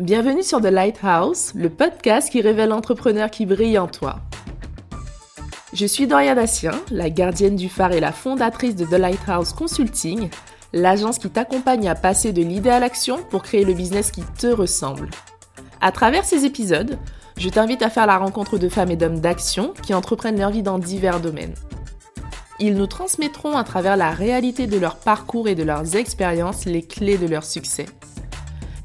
Bienvenue sur The Lighthouse, le podcast qui révèle l'entrepreneur qui brille en toi. Je suis Doria Dassien, la gardienne du phare et la fondatrice de The Lighthouse Consulting, l'agence qui t'accompagne à passer de l'idée à l'action pour créer le business qui te ressemble. À travers ces épisodes, je t'invite à faire la rencontre de femmes et d'hommes d'action qui entreprennent leur vie dans divers domaines. Ils nous transmettront à travers la réalité de leur parcours et de leurs expériences les clés de leur succès.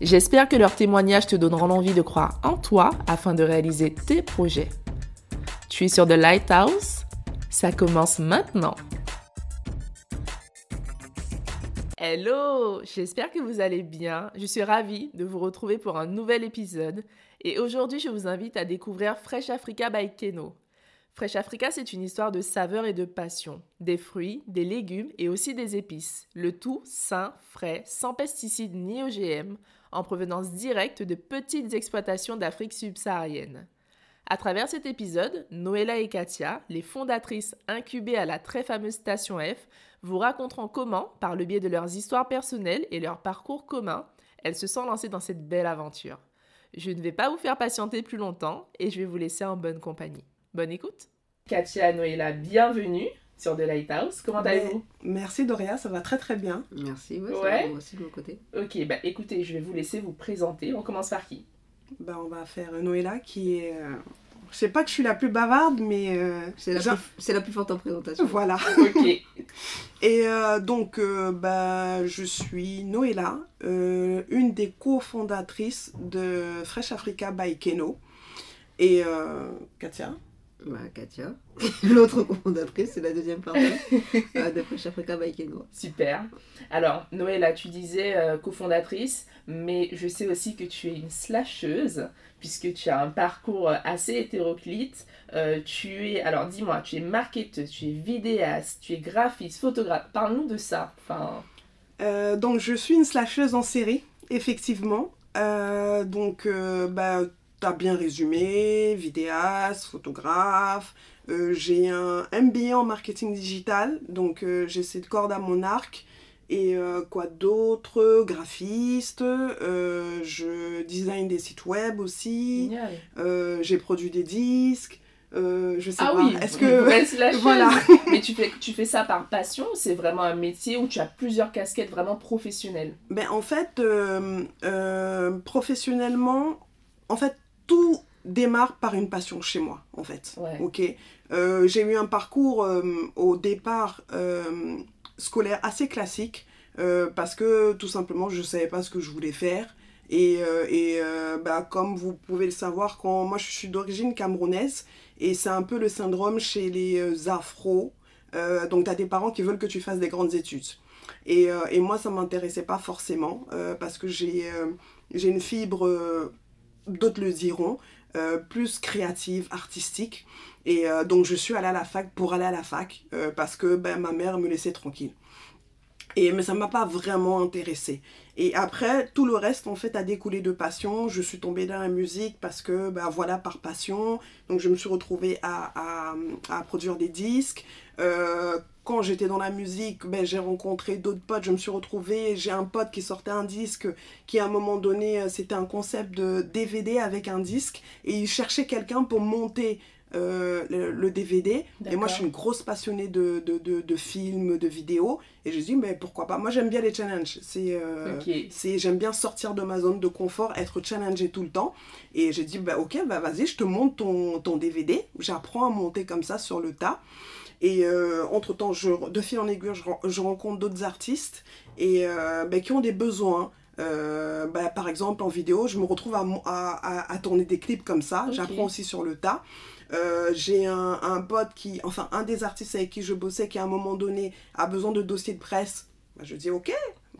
J'espère que leurs témoignages te donneront l'envie de croire en toi afin de réaliser tes projets. Tu es sur The Lighthouse? Ça commence maintenant. Hello, j'espère que vous allez bien. Je suis ravie de vous retrouver pour un nouvel épisode. Et aujourd'hui, je vous invite à découvrir Fresh Africa by Keno. Fresh Africa, c'est une histoire de saveur et de passion. Des fruits, des légumes et aussi des épices. Le tout sain, frais, sans pesticides ni OGM, en provenance directe de petites exploitations d'Afrique subsaharienne. À travers cet épisode, Noëlla et Katia, les fondatrices incubées à la très fameuse Station F, vous raconteront comment, par le biais de leurs histoires personnelles et leurs parcours communs, elles se sont lancées dans cette belle aventure. Je ne vais pas vous faire patienter plus longtemps et je vais vous laisser en bonne compagnie. Bonne écoute Katia, Noëlla, bienvenue sur The Lighthouse. Comment allez-vous? Merci Doria, ça va très très bien. Merci, ouais, ouais. moi aussi de mon côté. Ok, bah écoutez, je vais vous laisser vous présenter. On commence par qui? Bah, On va faire Noëlla qui est... Euh, je sais pas que je suis la plus bavarde, mais... Euh, c'est la, la, plus forte en présentation. Voilà. ok. Et euh, donc, bah, je suis Noëlla, une des cofondatrices de Fresh Africa by Keno. Et Katia bah, Katia. L'autre cofondatrice, c'est la deuxième partie euh, de Fresh Africa by. Super. Alors, Noëlla, tu disais euh, cofondatrice, mais je sais aussi que tu es une slasheuse, puisque tu as un parcours assez hétéroclite. Euh, tu es, alors dis-moi, tu es marketeuse, tu es vidéaste, tu es graphiste, photographe. Parle-nous de ça. Enfin... donc, je suis une slasheuse en série, effectivement. donc, bah T'as bien résumé, vidéaste, photographe. Euh, j'ai un MBA en marketing digital, donc euh, j'ai cette corde à mon arc. Et euh, quoi d'autre? Graphiste, je design des sites web aussi. j'ai produit des disques. je sais ah pas. oui, est-ce que voilà. Mais tu fais tu fais ça par passion C'est vraiment un métier où tu as plusieurs casquettes vraiment professionnelles? Ben en fait, professionnellement, en fait tout démarre par une passion chez moi, en fait. Ok? Euh, j'ai eu un parcours euh, au départ euh, scolaire assez classique parce que tout simplement je ne savais pas ce que je voulais faire. Et, et bah, comme vous pouvez le savoir, quand moi je suis d'origine camerounaise et c'est un peu le syndrome chez les afros. donc tu as des parents qui veulent que tu fasses des grandes études. Et, et moi ça m'intéressait pas forcément parce que j'ai j'ai une fibre d'autres le diront, euh, plus créative, artistique. Et euh, donc je suis allée à la fac pour aller à la fac euh, parce que ben, ma mère me laissait tranquille. Et, mais ça ne m'a pas vraiment intéressée. Et après, tout le reste, en fait, a découlé de passion. Je suis tombée dans la musique parce que, ben voilà, par passion. Donc, je me suis retrouvée à, à, à produire des disques quand j'étais dans la musique, ben, j'ai rencontré d'autres potes, je me suis retrouvée, j'ai un pote qui sortait un disque qui à un moment donné, euh, c'était un concept de DVD avec un disque et il cherchait quelqu'un pour monter euh, le, DVD. Et moi, je suis une grosse passionnée de, de, de, films, de vidéos. Et je dis, mais pourquoi pas? Moi, j'aime bien les challenges. C'est, euh, c'est, j'aime bien sortir de ma zone de confort, être challengée tout le temps. Et j'ai dit, bah, ok, bah, vas-y, je te monte ton, ton DVD. J'apprends à monter comme ça sur le tas. Et euh, entre-temps, de fil en aiguille, je, rencontre d'autres artistes et, euh, ben, qui ont des besoins. Euh, ben, par exemple, en vidéo, je me retrouve à, à, tourner des clips comme ça. J'apprends aussi sur le tas. j'ai un, un, pote qui, enfin un des artistes avec qui je bossais qui à un moment donné a besoin de dossiers de presse. Ben, je dis ok.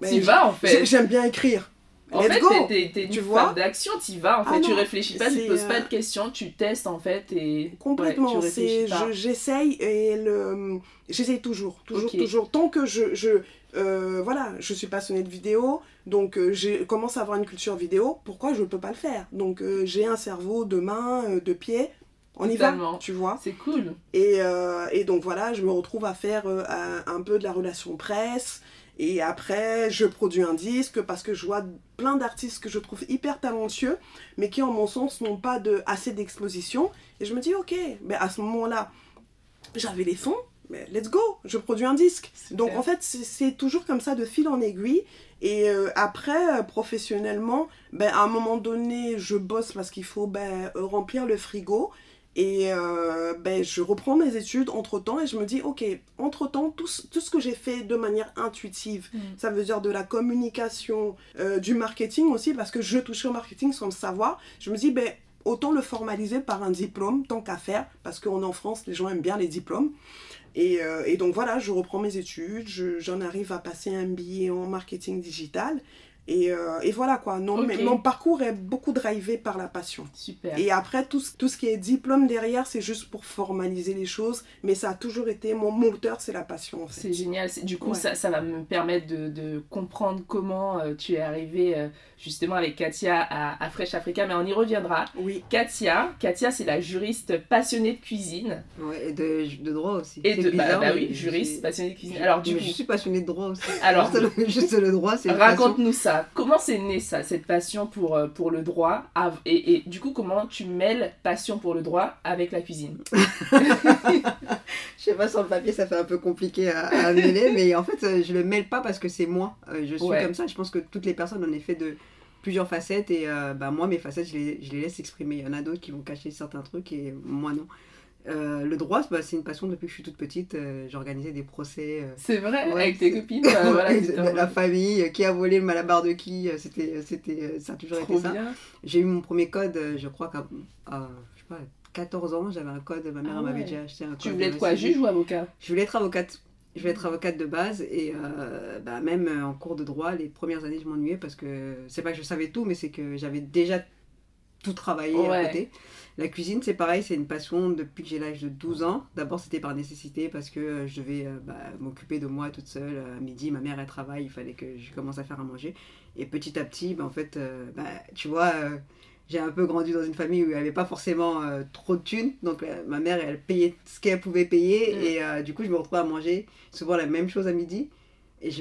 tu vas en fait. J'aime bien écrire. En fait, t'es une tu vois d'action, t'y vas. En fait, ah tu réfléchis pas, tu te poses pas de euh, questions, tu testes en fait et. Complètement. Ouais, J'essaye et le. J'essaye toujours, toujours, toujours. Tant que je. je euh, voilà, je suis passionnée de vidéo, donc euh, je commence à avoir une culture vidéo. Pourquoi je ne peux pas le faire? Donc j'ai un cerveau de main, de pied. On y va, tu vois. C'est cool. Et, et, donc voilà, je me retrouve à faire un peu de la relation presse. Et après, je produis un disque parce que je vois plein d'artistes que je trouve hyper talentueux, mais qui, en mon sens, n'ont pas de, assez d'exposition. Et je me dis, ok, mais à ce moment-là, j'avais les fonds, mais let's go, je produis un disque. Donc en fait, c'est toujours comme ça de fil en aiguille. Et euh, après, euh, professionnellement, ben, à un moment donné, je bosse parce qu'il faut ben, remplir le frigo. Et euh, ben, je reprends mes études entre-temps et je me dis, ok, entre-temps, tout, tout, ce que j'ai fait de manière intuitive, mm. ça veut dire de la communication, du marketing aussi, parce que je touche au marketing sans le savoir, je me dis, ben, autant le formaliser par un diplôme, tant qu'à faire, parce qu'on est en France, les gens aiment bien les diplômes. Et, euh, et, donc voilà, je reprends mes études, j'en arrive à passer un billet en marketing digital. Et, euh, et, voilà quoi. Non, mais mon parcours est beaucoup drivé par la passion. Super. Et après, tout, tout ce qui est diplôme derrière, c'est juste pour formaliser les choses. Mais ça a toujours été mon moteur, c'est la passion. En fait. C'est génial. Du coup, ça, ça, va me permettre de, de comprendre comment euh, tu es arrivé euh, justement avec Katia à, à, Fresh Africa. Mais on y reviendra. Oui. Katia, Katia c'est la juriste passionnée de cuisine. Ouais, et de, de droit aussi. Et de, bah, bah, oui, juriste passionnée de cuisine. Alors, du coup, je suis passionnée de droit aussi. Alors, juste le droit, c'est Raconte-nous ça. Comment c'est né ça, cette passion pour, euh, pour le droit et, et, du coup, comment tu mêles passion pour le droit avec la cuisine? Je sais pas, sur le papier, ça fait un peu compliqué à, mêler, mais en fait, euh, je le mêle pas parce que c'est moi. Euh, je suis comme ça. Je pense que toutes les personnes en effet de plusieurs facettes et bah, moi, mes facettes, je les, je les laisse exprimer. Il y en a d'autres qui vont cacher certains trucs et moi non. Euh, le droit, bah, c'est une passion depuis que je suis toute petite. Euh, j'organisais des procès. Euh, c'est vrai, avec tes copines. voilà, la famille, qui a volé le malabar de qui, c'était, c'était, ça a toujours été ça. J'ai eu mon premier code, je crois qu'à je sais pas, 14 ans, j'avais un code, ma mère ah m'avait déjà acheté un code. Tu voulais être quoi, juge ou avocat? Je voulais être avocate. Je voulais être avocate de base et bah, même en cours de droit, les premières années, je m'ennuyais parce que c'est pas que je savais tout, mais c'est que j'avais déjà tout travaillé à côté. La cuisine, c'est pareil, c'est une passion depuis que j'ai l'âge de 12 ans. D'abord, c'était par nécessité parce que euh, je devais euh, bah, m'occuper de moi toute seule. À midi, ma mère, elle travaille, il fallait que je commence à faire à manger. Et petit à petit, bah, en fait, euh, bah, tu vois, j'ai un peu grandi dans une famille où il n'y avait pas forcément trop de thunes. Donc, ma mère, elle payait ce qu'elle pouvait payer. Mm. Et du coup, je me retrouvais à manger souvent la même chose à midi. Et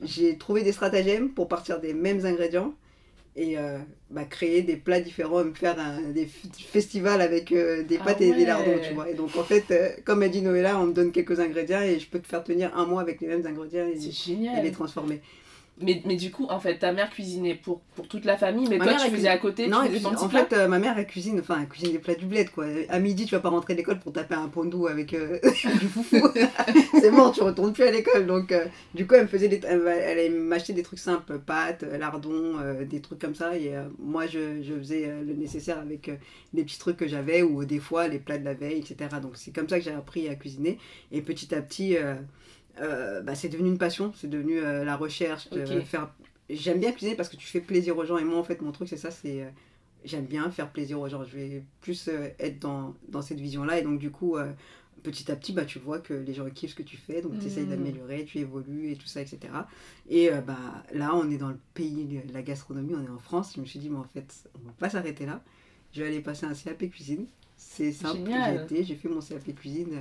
j'ai trouvé des stratagèmes pour partir des mêmes ingrédients et euh, bah, créer des plats différents, me faire des festivals avec euh, des ah pâtes et des lardons, tu vois. Et donc en fait, euh, comme a dit Noëlla, on me donne quelques ingrédients et je peux te faire tenir un mois avec les mêmes ingrédients et, et les transformer. Mais, mais du coup, en fait, ta mère cuisinait pour, pour toute la famille, mais toi, tu faisais à côté Non, en fait, euh, ma mère, elle cuisine, enfin, elle cuisine des plats du bled, quoi. À midi, tu vas pas rentrer à l'école pour taper un pondou avec euh, du foufou. c'est mort, tu retournes plus à l'école. Donc, euh, du coup, elle me faisait des... elle, m'acheter des trucs simples, pâtes, lardons, des trucs comme ça. Et moi, je, je faisais le nécessaire avec des petits trucs que j'avais, ou des fois, les plats de la veille, etc. Donc, c'est comme ça que j'ai appris à cuisiner. Et petit à petit... Euh, bah, c'est devenu une passion, c'est devenu euh, la recherche. faire... J'aime bien cuisiner parce que tu fais plaisir aux gens. Et moi, en fait, mon truc, c'est ça c'est euh, j'aime bien faire plaisir aux gens. Je vais plus être dans, dans cette vision-là. Et donc, du coup, petit à petit, bah, tu vois que les gens kiffent ce que tu fais. Donc, tu essayes mmh. d'améliorer, tu évolues et tout ça, etc. Et bah, là, on est dans le pays de la gastronomie, on est en France. Je me suis dit, mais en fait, on va pas s'arrêter là. Je vais aller passer un CAP cuisine. C'est simple, j'ai j'ai fait mon CAP cuisine,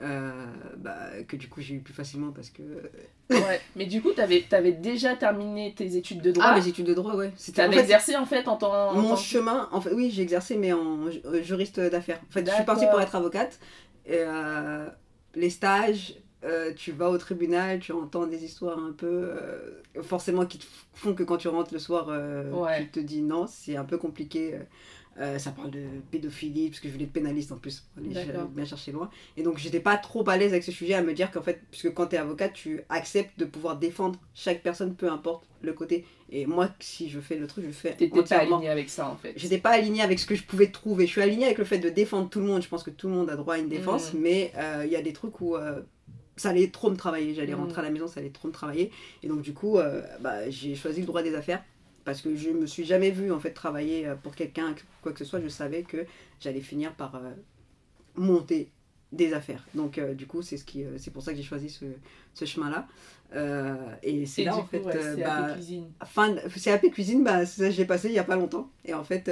euh, euh, bah, que du coup j'ai eu plus facilement parce que... ouais, mais du coup tu avais, déjà terminé tes études de droit Ah, mes études de droit, ouais. Tu avais exercé en fait en tant... Mon chemin, en fait, oui j'ai exercé mais en euh, juriste d'affaires. En fait je suis partie pour être avocate. Et, les stages, tu vas au tribunal, tu entends des histoires un peu forcément qui te font que quand tu rentres le soir, tu te dis non, c'est un peu compliqué euh, ça parle de pédophilie, parce que je voulais être pénaliste en plus, pour aller bien chercher loin. Et donc, j'étais pas trop à l'aise avec ce sujet à me dire qu'en fait, puisque quand tu es avocat, tu acceptes de pouvoir défendre chaque personne, peu importe le côté. Et moi, si je fais le truc, je fais. T'étais pas aligné avec ça en fait. J'étais pas aligné avec ce que je pouvais trouver. Je suis aligné avec le fait de défendre tout le monde. Je pense que tout le monde a droit à une défense, mm. mais euh, il y a des trucs où. Euh, ça allait trop me travailler, j'allais mm. rentrer à la maison, ça allait trop me travailler. Et donc, du coup, bah, j'ai choisi le droit des affaires parce que je me suis jamais vue en fait travailler euh, pour quelqu'un quoi que ce soit. Je savais que j'allais finir par euh, monter des affaires. Donc euh, du coup c'est ce qui c'est pour ça que j'ai choisi ce, ce chemin là et c'est là en fait c'est bah, cuisine. fin c'est AP cuisine bah ça j'ai passé il y a pas longtemps. Et en fait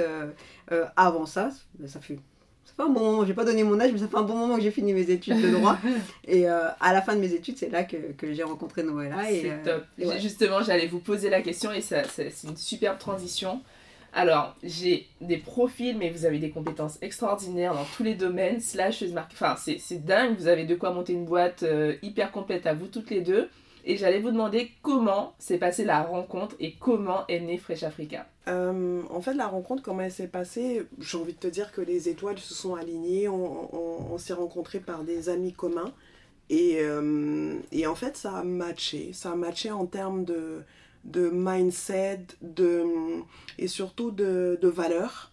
avant ça ça fait ça fait un bon moment, j'ai pas donné mon âge, mais ça fait un bon moment que j'ai fini mes études de droit. et euh, à la fin de mes études, c'est là que, que j'ai rencontré Noëlla. C'est euh, top. Justement, j'allais vous poser la question et ça, c'est une superbe transition. Alors, j'ai des profils, mais vous avez des compétences extraordinaires dans tous les domaines. Slash, enfin, c'est dingue. Vous avez de quoi monter une boîte euh, hyper complète à vous toutes les deux. Et j'allais vous demander comment s'est passée la rencontre et comment est née Fresh Africa. Euh, en fait, la rencontre, comment elle s'est passée J'ai envie de te dire que les étoiles se sont alignées. On, s'est rencontrés par des amis communs. Et, euh, et, en fait, ça a matché. Ça a matché en termes de, de mindset de, et surtout de, de valeurs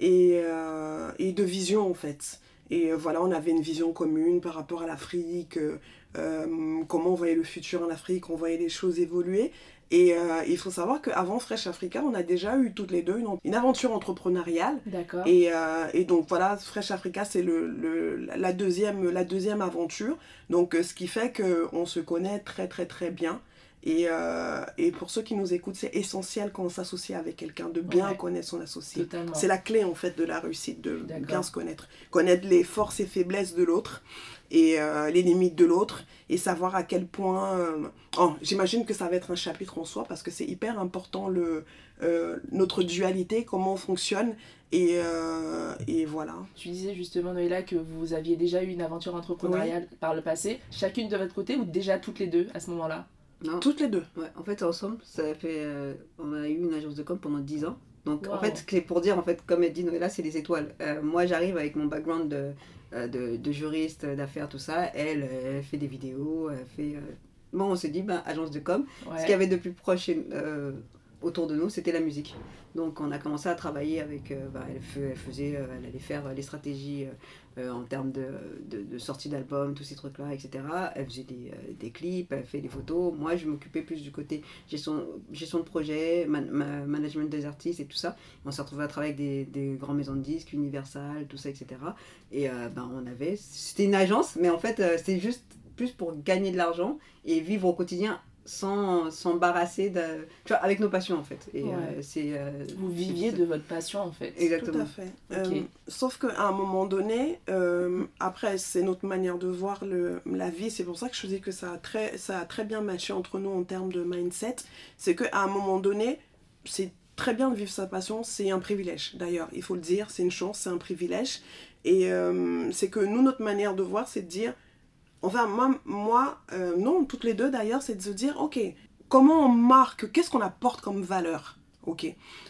et, euh, et, de vision, en fait. Et voilà, on avait une vision commune par rapport à l'Afrique, euh, comment on voyait le futur en Afrique, on voyait les choses évoluer. Et euh, il faut savoir qu'avant Fresh Africa, on a déjà eu toutes les deux une, aventure entrepreneuriale. D'accord. Et, euh, et, donc voilà, Fresh Africa, c'est le, le, la, deuxième, la deuxième aventure. Donc ce qui fait qu'on se connaît très très très bien. Et, et, pour ceux qui nous écoutent, c'est essentiel quand on s'associe avec quelqu'un de bien connaître son associé. C'est la clé en fait de la réussite, de bien se connaître. Connaître les forces et faiblesses de l'autre et euh, les limites de l'autre et savoir à quel point... Euh, oh, J'imagine que ça va être un chapitre en soi parce que c'est hyper important le, euh, notre dualité, comment on fonctionne et, et, voilà. Tu disais justement Noéla que vous aviez déjà eu une aventure entrepreneuriale par le passé, chacune de votre côté ou déjà toutes les deux à ce moment-là? Non. Toutes les deux. Ouais, en fait, ensemble, ça fait, on a eu une agence de com pendant 10 ans. Donc, en fait, c'est pour dire, en fait, comme elle dit Noéla, c'est les étoiles. moi, j'arrive avec mon background de euh, de, de juriste, d'affaires, tout ça. Elle, elle fait des vidéos, elle fait... Euh, bon, on s'est dit, ben, agence de com. Ce qu'il y avait de plus proche euh, autour de nous, c'était la musique. Donc on a commencé à travailler avec, bah, elle, faisait, elle allait faire les stratégies en termes de, de, sortie d'albums, tous ces trucs-là, etc. Elle faisait des, des, clips, elle fait des photos. Moi, je m'occupais plus du côté gestion, gestion de projet, management des artistes et tout ça. On s'est retrouvé à travailler avec des, des grandes maisons de disques, Universal, tout ça, etc. Et ben, on avait, c'était une agence, mais en fait, c'était juste plus pour gagner de l'argent et vivre au quotidien sans s'embarrasser de tu vois avec nos passions en fait. Et euh, c'est euh, vous viviez de votre passion en fait. Exactement. Tout à fait. Euh, sauf qu'à un moment donné après c'est notre manière de voir le, la vie. C'est pour ça que je dis que ça a très ça a très bien matché entre nous en termes de mindset. C'est qu'à un moment donné c'est très bien de vivre sa passion. C'est un privilège d'ailleurs. Il faut le dire c'est une chance c'est un privilège. Et c'est que nous notre manière de voir c'est de dire Enfin, moi, euh, non, toutes les deux d'ailleurs, c'est de se dire, ok, comment on marque, qu'est-ce qu'on apporte comme valeur Ok,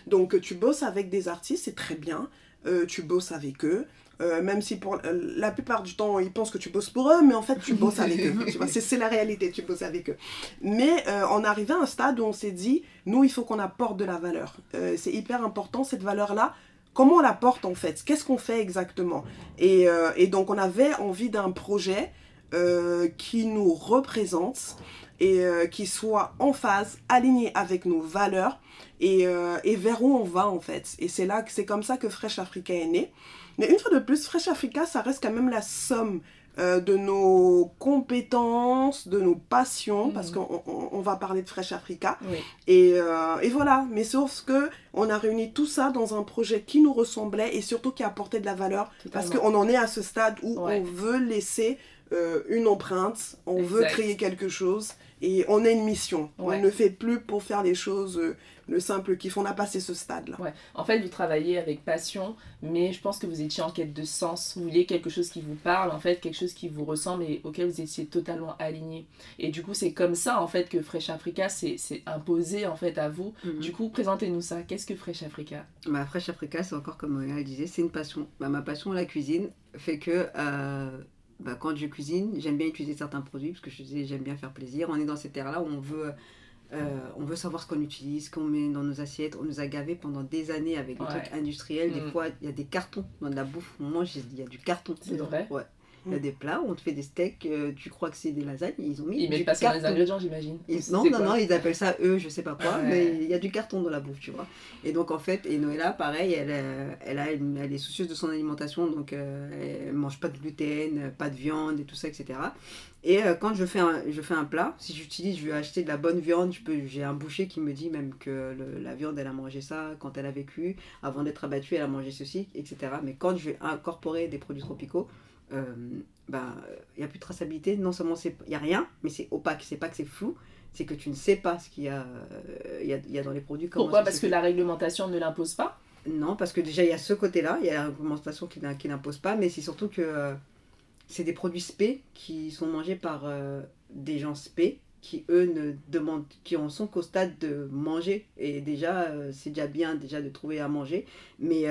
donc tu bosses avec des artistes, c'est très bien, euh, tu bosses avec eux, euh, même si pour la plupart du temps ils pensent que tu bosses pour eux, mais en fait tu bosses avec eux. c'est la réalité, tu bosses avec eux. Mais on arrivé à un stade où on s'est dit, nous il faut qu'on apporte de la valeur. c'est hyper important cette valeur-là. Comment on l'apporte en fait? Qu'est-ce qu'on fait exactement? Et, et, donc on avait envie d'un projet euh, qui nous représente et euh, qui soit en phase, aligné avec nos valeurs et, euh, et, vers où on va en fait. Et c'est là que c'est comme ça que Fresh Africa est né. Mais une fois de plus, Fresh Africa, ça reste quand même la somme de nos compétences, de nos passions, parce mhm. qu'on on, va parler de Fresh Africa. Et, et, voilà, mais sauf que on a réuni tout ça dans un projet qui nous ressemblait et surtout qui apportait de la valeur, parce qu'on en est à ce stade où on veut laisser euh, une empreinte, on veut créer quelque chose et on a une mission. On ne fait plus pour faire les choses euh, le simple kiff. On a passé ce stade-là. Ouais. En fait, vous travaillez avec passion, mais je pense que vous étiez en quête de sens. Vous vouliez quelque chose qui vous parle, en fait, quelque chose qui vous ressemble et auquel vous étiez totalement aligné. Et du coup, c'est comme ça, en fait, que Fresh Africa s'est imposé, en fait, à vous. Mhm. Du coup, présentez-nous ça. Qu'est-ce que Fresh Africa? Bah, Fresh Africa, c'est encore comme elle disait, c'est une passion. Bah, ma passion, la cuisine, fait que... Euh, bah, quand je cuisine, j'aime bien utiliser certains produits parce que je j'aime bien faire plaisir. On est dans cette ère-là où on veut, euh, on veut savoir ce qu'on utilise, qu'on met dans nos assiettes. On nous a gavé pendant des années avec des trucs industriels. Des mm. fois, il y a des cartons dans de la bouffe. On mange, il y a du carton. C'est vrai? Ouais. Il y a mm. des plats où on te fait des steaks, euh, tu crois que c'est des lasagnes, ils ont mis. Ils mettent pas ça dans les ingrédients, j'imagine. Non, non, non, ils appellent ça eux, je sais pas quoi, mais il y a du carton dans la bouffe, tu vois. Et donc en fait, et Noëlla, pareil, elle, euh, elle, a, elle, est soucieuse de son alimentation, donc euh, elle mange pas de gluten, pas de viande et tout ça, etc. Et quand je fais, un, je fais un plat, si j'utilise, je vais acheter de la bonne viande, j'ai un boucher qui me dit même que la viande, elle a mangé ça quand elle a vécu, avant d'être abattue, elle a mangé ceci, etc. Mais quand je vais incorporer des produits tropicaux, il euh, bah, n'y a plus de traçabilité. Non seulement il n'y a rien, mais c'est opaque. C'est pas que c'est flou, c'est que tu ne sais pas ce qu'il y, a, il y, a, y a dans les produits. Pourquoi? Parce que la réglementation ne l'impose pas? Non, parce que déjà il y a ce côté-là, il y a la réglementation qui, qui n'impose pas, mais c'est surtout que euh, c'est des produits spé qui sont mangés par euh, des gens spé qui eux ne demandent qui en sont qu'au stade de manger et déjà c'est déjà bien déjà de trouver à manger mais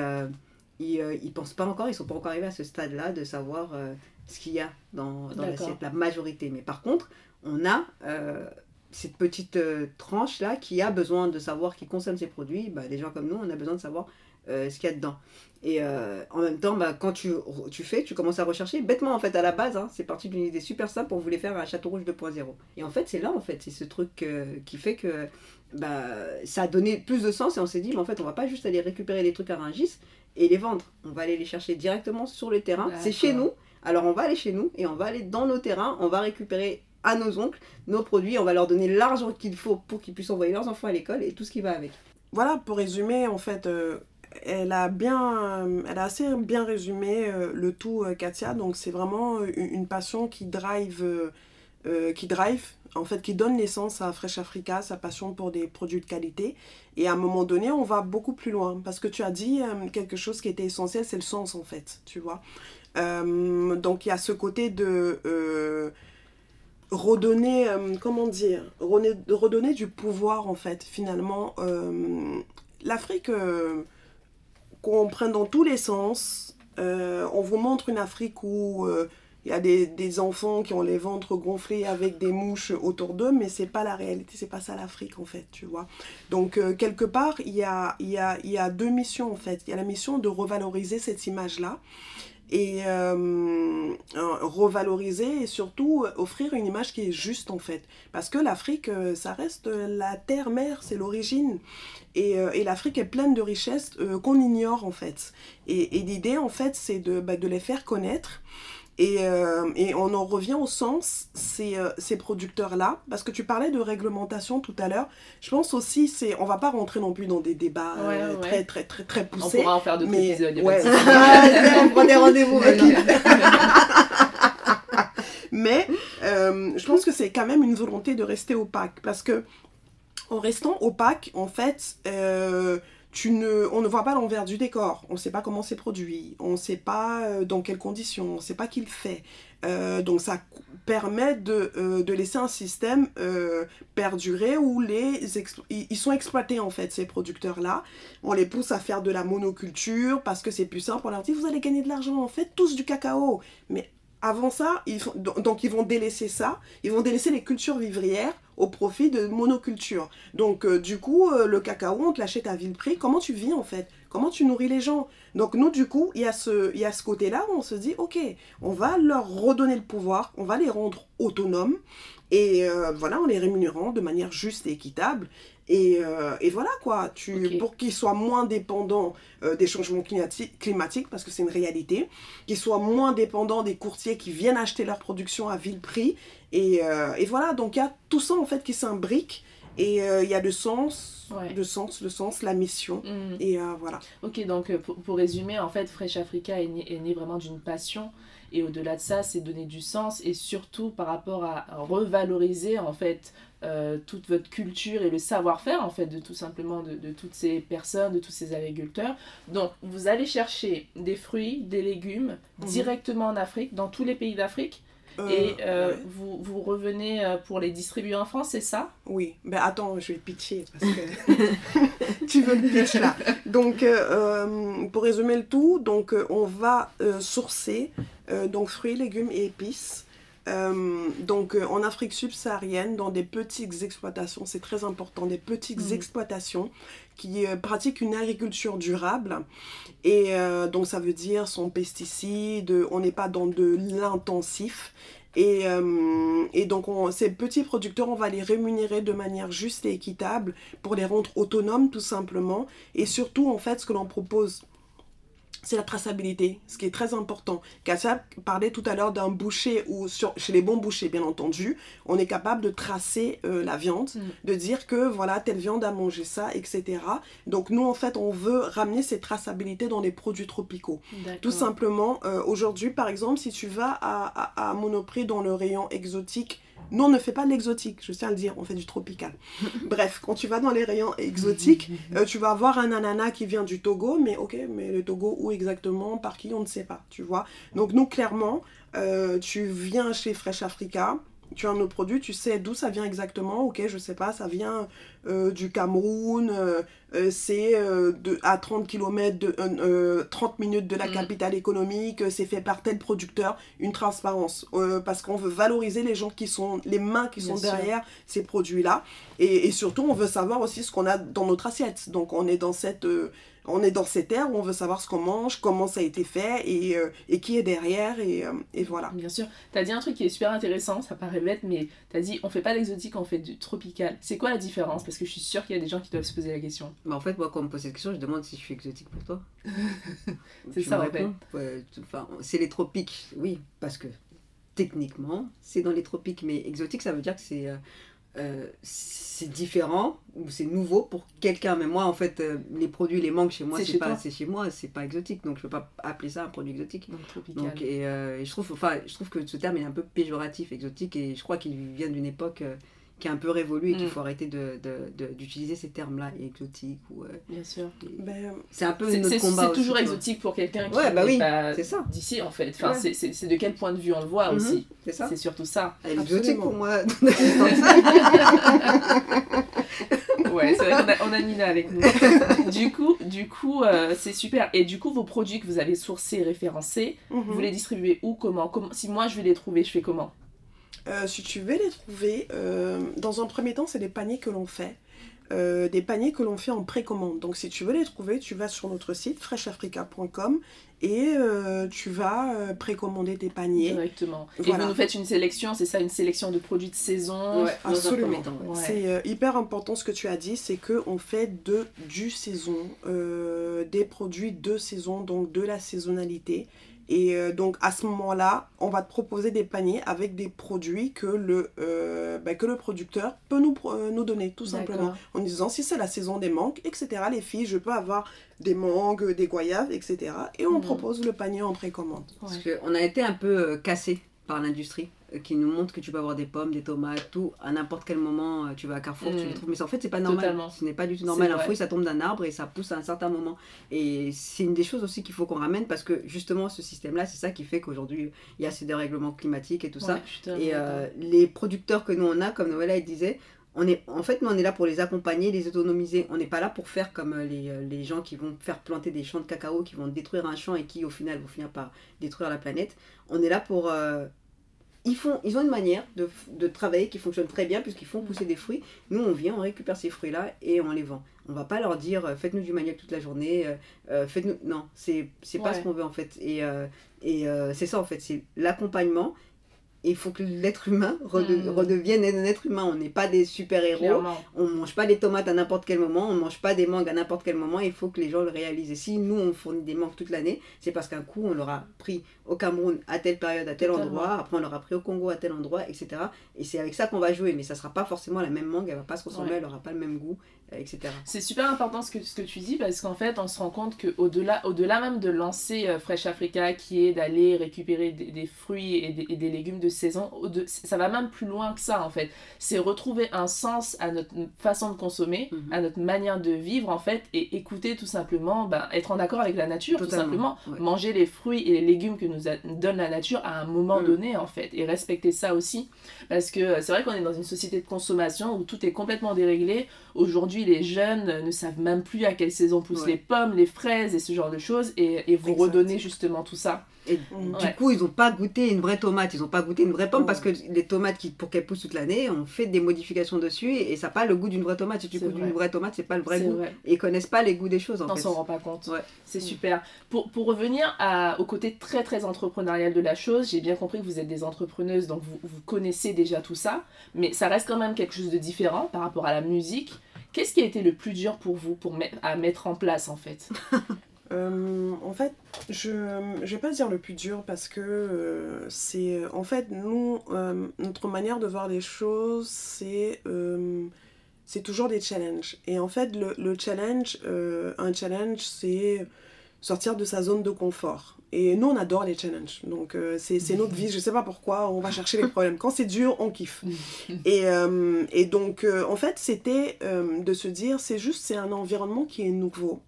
ils, ne euh, pensent pas encore, ils sont pas encore arrivés à ce stade-là de savoir euh, ce qu'il y a dans, dans l'assiette, la majorité. Mais par contre, on a euh, cette petite tranche-là qui a besoin de savoir, qui consomme ces produits. Bah, des gens comme nous, on a besoin de savoir ce qu'il y a dedans. Et en même temps, bah, quand tu, tu, fais, tu commences à rechercher. Bêtement, en fait, à la base, hein, c'est parti d'une idée super simple. On voulait faire un Château Rouge 2.0. Et en fait, c'est là, en fait, c'est ce truc qui fait que bah, ça a donné plus de sens. Et on s'est dit, mais en fait, on va pas juste aller récupérer des trucs à Rungis, et les vendre. On va aller les chercher directement sur le terrain. C'est chez nous. Alors on va aller chez nous et on va aller dans nos terrains. On va récupérer à nos oncles nos produits. On va leur donner l'argent qu'il faut pour qu'ils puissent envoyer leurs enfants à l'école et tout ce qui va avec. Voilà, pour résumer, en fait, euh, elle a bien, elle a assez bien résumé euh, le tout, euh, Katia. Donc c'est vraiment une, passion qui drive, qui drive en fait, qui donne naissance à Fresh Africa, sa passion pour des produits de qualité. Et à un moment donné, on va beaucoup plus loin. Parce que tu as dit euh, quelque chose qui était essentiel, c'est le sens, en fait, tu vois. Euh, donc, il y a ce côté de euh, redonner, comment dire, redonner du pouvoir, en fait, finalement. L'Afrique, qu'on prenne dans tous les sens, on vous montre une Afrique où il y a des, enfants qui ont les ventres gonflés avec des mouches autour d'eux, mais c'est pas la réalité, c'est pas ça l'Afrique en fait, tu vois. Donc euh, quelque part, il y a, il, y a, il y a deux missions en fait. Il y a la mission de revaloriser cette image-là et euh, revaloriser et surtout offrir une image qui est juste en fait. Parce que l'Afrique, euh, ça reste la terre-mère, c'est l'origine. Et, et l'Afrique est pleine de richesses qu'on ignore en fait. Et, et l'idée en fait, c'est de, bah, de les faire connaître et, euh, et, on en revient au sens, ces, euh, ces producteurs-là, parce que tu parlais de réglementation tout à l'heure, je pense aussi, c'est, on va pas rentrer non plus dans des débats euh, très, très, très, très poussés. On pourra en faire d'autres mais, épisodes. Ouais, on prend des rendez-vous. mais je pense que c'est quand même une volonté de rester opaque, parce que en restant opaque, en fait, on ne voit pas l'envers du décor, on ne sait pas comment c'est produit, on ne sait pas euh, dans quelles conditions, on ne sait pas qui le fait. Euh, donc ça permet de, euh, laisser un système perdurer où les ils sont exploités en fait ces producteurs là. On les pousse à faire de la monoculture parce que c'est plus simple. On leur dit vous allez gagner de l'argent en fait tous du cacao. Mais avant ça, ils donc ils vont délaisser ça, ils vont délaisser les cultures vivrières au profit de monoculture. Donc euh, du coup, euh, le cacao, on te l'achète à vil prix. Comment tu vis en fait? Comment tu nourris les gens? Donc nous, du coup, il y a ce, ce côté-là où on se dit, ok, on va leur redonner le pouvoir, on va les rendre autonomes, et euh, voilà, en les rémunérant de manière juste et équitable. Et, euh, et, voilà quoi, tu, pour qu'ils soient moins dépendants euh, des changements climatiques, parce que c'est une réalité, qu'ils soient moins dépendants des courtiers qui viennent acheter leur production à vil prix. Et, euh, et voilà, donc il y a tout ça en fait qui s'imbrique. Et il y a le sens, le sens, le sens, la mission. Mm. Et voilà. Ok, donc pour, pour, résumer, en fait, Fresh Africa est né, est né vraiment d'une passion. Et au-delà de ça, c'est donner du sens et surtout par rapport à revaloriser en fait euh, toute votre culture et le savoir-faire en fait de tout simplement de, de, toutes ces personnes, de tous ces agriculteurs. Donc vous allez chercher des fruits, des légumes mhm. directement en Afrique, dans tous les pays d'Afrique. Euh, et euh, vous, vous, revenez pour les distribuer en France, c'est ça? Oui, mais attends, je vais pitcher parce que tu veux le pitch là. Donc, pour résumer le tout, donc on va sourcer donc fruits, légumes et épices Euh, donc en Afrique subsaharienne, dans des petites exploitations, c'est très important, des petites mhm. exploitations qui pratiquent une agriculture durable. Et donc ça veut dire sans pesticides, on n'est pas dans de l'intensif. Et, et, donc, ces petits producteurs, on va les rémunérer de manière juste et équitable pour les rendre autonomes, tout simplement. Et surtout, en fait, ce que l'on propose c'est la traçabilité, ce qui est très important. Kassia parlait tout à l'heure d'un boucher, ou chez les bons bouchers, bien entendu, on est capable de tracer euh, la viande, mm. de dire que voilà, telle viande a mangé ça, etc. Donc nous, en fait, on veut ramener cette traçabilité dans les produits tropicaux. Tout simplement, euh, aujourd'hui, par exemple, si tu vas à, à, à Monoprix dans le rayon exotique, nous, on ne fait pas de l'exotique, je tiens à le dire, on fait du tropical. Bref, quand tu vas dans les rayons exotiques, euh, tu vas voir un ananas qui vient du Togo, mais ok, mais le Togo, où exactement, par qui, on ne sait pas, tu vois. Donc nous, clairement, euh, tu viens chez Fresh Africa, tu as un autre produit, tu sais d'où ça vient exactement, ok, je sais pas, ça vient euh, du Cameroun, euh, euh, c'est à 30 km, de, 30 minutes de la mm. capitale économique, c'est fait par tel producteur, une transparence, parce qu'on veut valoriser les gens qui sont, les mains qui sont derrière ces produits-là, et, et, surtout on veut savoir aussi ce qu'on a dans notre assiette, donc on est dans cette on est dans cette ère où on veut savoir ce qu'on mange, comment ça a été fait et, euh, qui est derrière et, euh, et, voilà. Bien sûr. Tu as dit un truc qui est super intéressant, ça paraît bête, mais tu as dit on fait pas d'exotique, on fait du tropical. C'est quoi la différence? Parce que je suis sûre qu'il y a des gens qui doivent se poser la question. Bah en fait, moi quand on me pose cette question, je demande si je suis exotique pour toi. c'est ça en fait. enfin, c'est les tropiques, oui, parce que techniquement, c'est dans les tropiques, mais exotique, ça veut dire que c'est... Euh, euh, c'est différent ou c'est nouveau pour quelqu'un. Mais moi, en fait, euh, les produits, les mangues chez moi, c'est pas, c'est chez moi, c'est pas exotique, donc je peux pas appeler ça un produit exotique. Donc, euh, et, je trouve, enfin, je trouve que ce terme est un peu péjoratif, exotique, et je crois qu'il vient d'une époque qui est un peu révolu et qu'il mm. faut arrêter d'utiliser de, de, ces termes-là, exotiques ou. Euh, Bien sûr. Ben, c'est un peu notre combat. C'est toujours exotique pour quelqu'un qui ouais, bah oui, d'ici en fait. Enfin, c'est de quel point de vue on le voit mm-hmm. aussi. C'est ça. C'est surtout ça. Elle est exotique pour moi. ouais, c'est vrai qu'on a, on a, Nina avec nous. du coup, du coup euh, c'est super. Et du coup, vos produits que vous avez sourcés, référencés, mm-hmm. vous les distribuez où Comment, comment Si moi je veux les trouver, je fais comment? Euh, si tu veux les trouver, euh, dans un premier temps, c'est des paniers que l'on fait. Euh, des paniers que l'on fait en précommande. Donc si tu veux les trouver, tu vas sur notre site freshafrica.com et tu vas précommander tes paniers. Directement. Et vous nous faites une sélection, c'est ça, une sélection de produits de saison Absolument. C'est hyper important ce que tu as dit, c'est qu'on fait de du saison, des produits de saison, donc de la saisonnalité. Et euh, donc à ce moment-là, on va te proposer des paniers avec des produits que le, euh, bah, que le producteur peut nous, euh, nous donner, tout simplement. En disant si c'est la saison des mangues, etc. Les filles, je peux avoir des mangues, des goyaves, etc. Et on mhm. propose le panier en précommande. Parce qu'on a été un peu cassé par l'industrie qui nous montre que tu peux avoir des pommes, des tomates, tout, à n'importe quel moment, euh, tu vas à Carrefour, tu les mm. trouves. Mais en fait, c'est pas normal. Ce n'est pas du tout normal. Un fruit, ça tombe d'un arbre et ça pousse à un certain moment. Et c'est une des choses aussi qu'il faut qu'on ramène parce que justement, ce système-là, c'est ça qui fait qu'aujourd'hui, il y a ces dérèglements climatiques et tout ça. Et euh, les producteurs que nous, on a, comme Noëlla, disait, on est, en fait, nous, on est là pour les accompagner, les autonomiser. On n'est pas là pour faire comme euh, les, les, gens qui vont faire planter des champs de cacao, qui vont détruire un champ et qui, au final, vont finir par détruire la planète. On est là pour ils, font, ils ont une manière de, de travailler qui fonctionne très bien puisqu'ils font pousser des fruits. Nous, on vient, on récupère ces fruits-là et on les vend. On va pas leur dire euh, faites-nous du manioc toute la journée, euh, euh, faites-nous. Non, c'est pas ce qu'on veut en fait. Et, et c'est ça en fait, c'est l'accompagnement il faut que l'être humain hmm. redevienne un être humain. On n'est pas des super-héros. On ne mange pas des tomates à n'importe quel moment. On ne mange pas des mangues à n'importe quel moment. Il faut que les gens le réalisent. Et si nous, on fournit des mangues toute l'année, c'est parce qu'un coup, on leur a pris au Cameroun à telle période, à tel endroit. Après, on leur a pris au Congo à tel endroit, etc. Et c'est avec ça qu'on va jouer. Mais ça ne sera pas forcément la même mangue. Elle ne va pas se ressembler. Elle n'aura pas le même goût. Euh, c'est super important ce que, ce que tu dis parce qu'en fait, on se rend compte qu'au-delà au -delà même de lancer euh, Fresh Africa, qui est d'aller récupérer des, fruits et des, légumes de saison, ça va même plus loin que ça en fait. C'est retrouver un sens à notre façon de consommer, mhm. à notre manière de vivre en fait, et écouter tout simplement, ben, être en accord avec la nature, tout simplement. Manger les fruits et les légumes que nous, donne la nature à un moment mm. donné en fait, et respecter ça aussi. Parce que euh, c'est vrai qu'on est dans une société de consommation où tout est complètement déréglé. Aujourd'hui, les jeunes ne savent même plus à quelle saison poussent les pommes, les fraises et ce genre de choses, et, et vous redonnez justement tout ça. Et du coup, ils n'ont pas goûté une vraie tomate, ils n'ont pas goûté une vraie pomme parce que les tomates, qui, pour qu'elles poussent toute l'année, on fait des modifications dessus et, ça n'a pas le goût d'une vraie tomate. Si tu goûtes d'une vraie tomate, c'est pas le vrai goût. Et ils connaissent pas les goûts des choses en on s'en rend pas compte. C'est super. Pour, pour revenir à, au côté très très entrepreneurial de la chose, j'ai bien compris que vous êtes des entrepreneuses, donc vous, vous connaissez déjà tout ça, mais ça reste quand même quelque chose de différent par rapport à la musique. Qu'est-ce qui a été le plus dur pour vous pour à mettre en place en fait? Euh, en fait, je ne vais pas dire le plus dur parce que euh, c'est. En fait, nous, euh, notre manière de voir les choses, c'est. c'est toujours des challenges. Et en fait, le, le challenge, un challenge, c'est sortir de sa zone de confort. Et nous, on adore les challenges. Donc, c'est notre vie. Je ne sais pas pourquoi, on va chercher les problèmes. Quand c'est dur, on kiffe. Et, et donc, en fait, c'était de se dire, c'est juste, c'est un environnement qui est nouveau.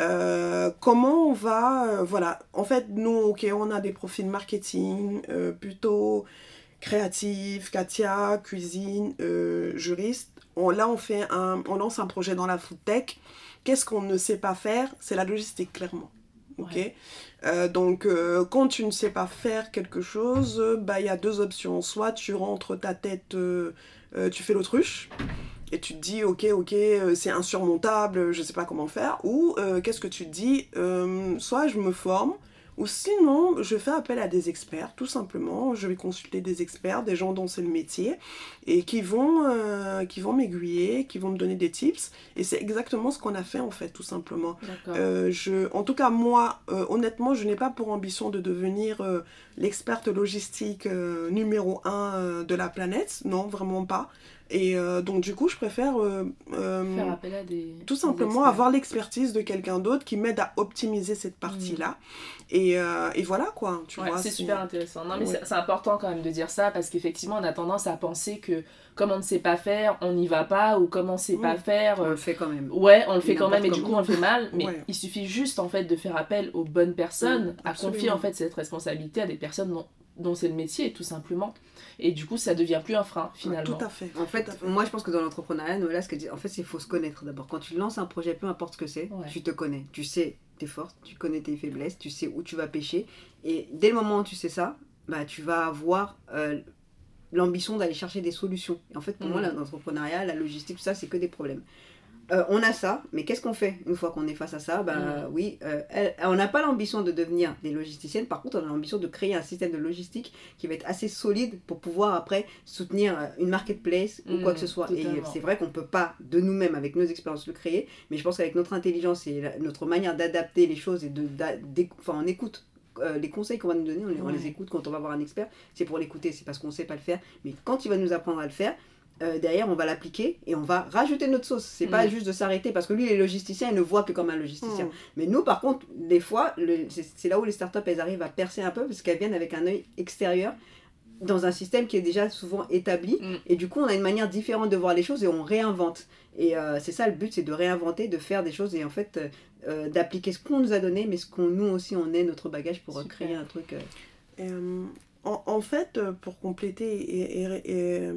Euh, comment on va, euh, voilà, en fait, nous, ok, on a des profils marketing, euh, plutôt créatifs, Katia, cuisine, juriste. On, là, on, fait un, on lance un projet dans la food tech. Qu'est-ce qu'on ne sait pas faire? C'est la logistique, clairement. Ok Donc, quand tu ne sais pas faire quelque chose, bah, il y a deux options. Soit tu rentres ta tête, tu fais l'autruche et tu te dis ok ok euh, c'est insurmontable je sais pas comment faire ou euh, qu'est-ce que tu te dis euh, soit je me forme ou sinon je fais appel à des experts tout simplement. Je vais consulter des experts des gens dont c'est le métier et qui vont qui vont m'aiguiller qui vont me donner des tips et c'est exactement ce qu'on a fait en fait tout simplement. Je en tout cas moi honnêtement je n'ai pas pour ambition de devenir l'experte logistique numéro un de la planète. Non vraiment pas et euh, donc, du coup, je préfère euh, euh, faire appel à des. Tout simplement avoir l'expertise de quelqu'un d'autre qui m'aide à optimiser cette mm. partie-là. Et, et, voilà, quoi. Tu vois, c'est super intéressant. Non, mais c'est important quand même de dire ça parce qu'effectivement, on a tendance à penser que comme on ne sait pas faire, on n'y va pas, ou comme on ne sait pas faire. On le fait quand même. Ouais, on le fait quand même et du coup, on le fait mal. Mais il suffit juste, en fait, de faire appel aux bonnes personnes, à confier, en fait, cette responsabilité à des personnes dont dont c'est le métier, tout simplement. Et du coup, ça devient plus un frein, finalement. tout à fait. En fait, moi, je pense que dans l'entrepreneuriat, Noëlla, ce que en fait, c'est faut se connaître d'abord. Quand tu lances un projet, peu importe ce que c'est, tu te connais. Tu sais tes forces, tu connais tes faiblesses, tu sais où tu vas pêcher. Et dès le moment où tu sais ça, bah, tu vas avoir euh, l'ambition d'aller chercher des solutions. Et en fait, pour moi, l'entrepreneuriat, la logistique, tout ça, c'est que des problèmes. Euh, on a ça, mais qu'est-ce qu'on fait une fois qu'on est face à ça? Ben oui, euh, on n'a pas l'ambition de devenir des logisticiennes, par contre on a l'ambition de créer un système de logistique qui va être assez solide pour pouvoir après soutenir euh, une marketplace ou quoi que ce soit. Et c'est vrai qu'on ne peut pas de nous-mêmes, avec nos expériences, le créer, mais je pense qu'avec notre intelligence et notre manière d'adapter les choses et de, enfin on écoute les conseils qu'on va nous donner, on les, écoute quand on va voir un expert, c'est pour l'écouter, c'est parce qu'on ne sait pas le faire. Mais quand il va nous apprendre à le faire, euh, derrière, on va l'appliquer et on va rajouter notre sauce. C'est pas mm. juste de s'arrêter parce que lui, les logisticiens, ils ne voient que comme un logisticien. Mm. Mais nous, par contre, des fois, c'est là où les startups, elles arrivent à percer un peu parce qu'elles viennent avec un œil extérieur dans un système qui est déjà souvent établi. Mm. Et du coup, on a une manière différente de voir les choses et on réinvente. Et euh, c'est ça le but, c'est de réinventer, de faire des choses et en fait euh, d'appliquer ce qu'on nous a donné, mais ce qu'on nous aussi on est notre bagage pour créer un truc. En, fait, pour compléter et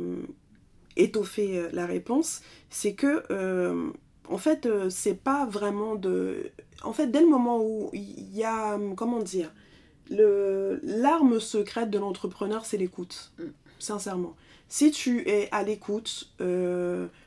étoffer euh, la réponse, c'est que euh, en fait, euh, c'est pas vraiment de. En fait, dès le moment où il y a. Comment dire L'arme secrète de l'entrepreneur, c'est l'écoute. Mm. Sincèrement. Si tu es à l'écoute,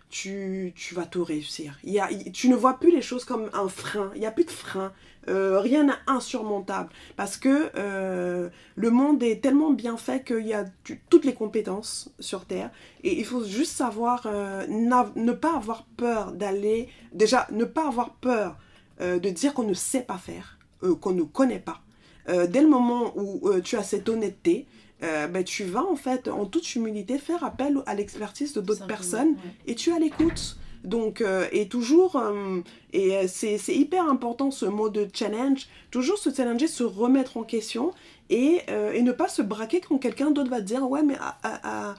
tu, tu, vas tout réussir. Il y a, tu ne vois plus les choses comme un frein. Il n'y a plus de frein. Euh, rien n'est insurmontable. Parce que euh, le monde est tellement bien fait qu'il y a toutes les compétences sur Terre. Et il faut juste savoir euh, ne pas avoir peur d'aller... Déjà, ne pas avoir peur de dire qu'on ne sait pas faire, qu'on ne connaît pas. dès le moment où tu as cette honnêteté, ben, tu vas en fait, en toute humilité, faire appel à l'expertise de d'autres personnes et tu as l'écoute. Donc, euh, et toujours, euh, et euh, c'est hyper important ce mot de challenge, toujours se challenger, se remettre en question et, et ne pas se braquer quand quelqu'un d'autre va te dire Ouais, mais ah, ah, ah,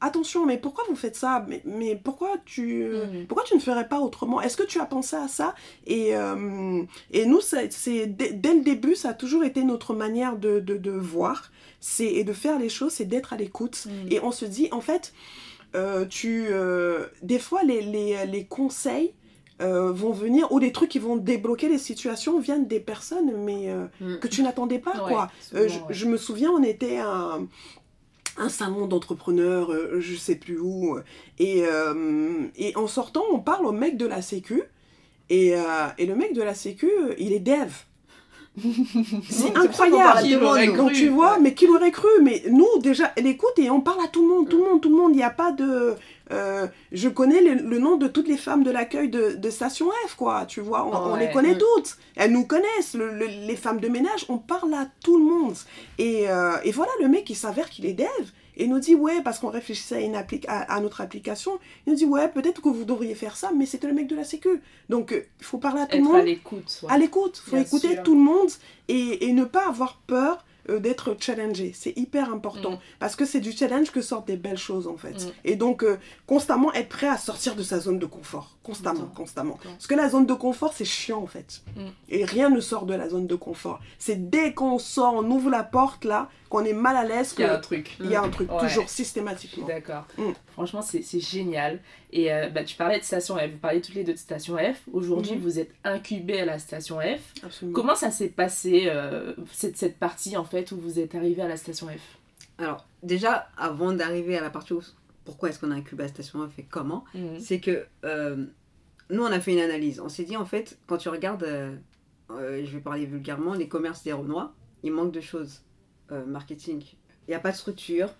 attention, mais pourquoi vous faites ça? Mais, mais, pourquoi, tu, mm. pourquoi tu ne ferais pas autrement? Est-ce que tu as pensé à ça? Et, et nous, c'est dès, dès, le début, ça a toujours été notre manière de, de, de voir et de faire les choses, c'est d'être à l'écoute. Mm. Et on se dit, en fait, euh, tu, euh, des fois, les, les, les, conseils, euh, vont venir, ou des trucs qui vont débloquer les situations viennent des personnes, mais mm. que tu n'attendais pas, quoi. Euh, je, me souviens, on était à un salon d'entrepreneurs, je sais plus où, et, et, en sortant, on parle au mec de la sécu, et, et le mec de la sécu, il est dev. C'est incroyable quand tu vois mais qui l'aurait cru mais nous déjà elle écoute et on parle à tout le monde tout le monde tout le monde il n'y a pas de euh, je connais le, nom de toutes les femmes de l'accueil de, de, Station F, quoi, tu vois, on, les connaît mm. toutes. Elles nous connaissent, les femmes de ménage, on parle à tout le monde. Et, euh, et voilà, le mec, il s'avère qu'il est dev. Et nous dit, ouais, parce qu'on réfléchissait à, une à, notre application, il nous dit, ouais, peut-être que vous devriez faire ça, mais c'était le mec de la Sécu. Donc, euh, il faut parler à tout le monde. à l'écoute. À l'écoute, il faut écouter tout le monde et, et ne pas avoir peur euh, d'être challengé. C'est hyper important mm. parce que c'est du challenge que sortent des belles choses en fait. Mm. Et donc euh, constamment être prêt à sortir de sa zone de confort, constamment, constamment. Parce que la zone de confort c'est chiant en fait. Mm. Et rien ne sort de la zone de confort. C'est dès qu'on sort, on ouvre la porte là, qu'on est mal à l'aise. Il y a un truc. Il y a un truc, toujours systématiquement. D'accord. Franchement, c'est génial. Et euh, bah, tu parlais de Station F, vous parlez toutes les deux de Station F. Aujourd'hui, vous êtes incubé à la Station F. Absolument. Comment ça s'est passé, cette, cette partie en fait où vous êtes arrivé à la station F? Alors, déjà, avant d'arriver à la partie où pourquoi est-ce qu'on a incubé la station F et comment, mhm. c'est que euh, nous, on a fait une analyse. On s'est dit, en fait, quand tu regardes, euh, euh, je vais parler vulgairement, les commerces des Renois, il manque de choses. marketing. Il n'y a pas de structure,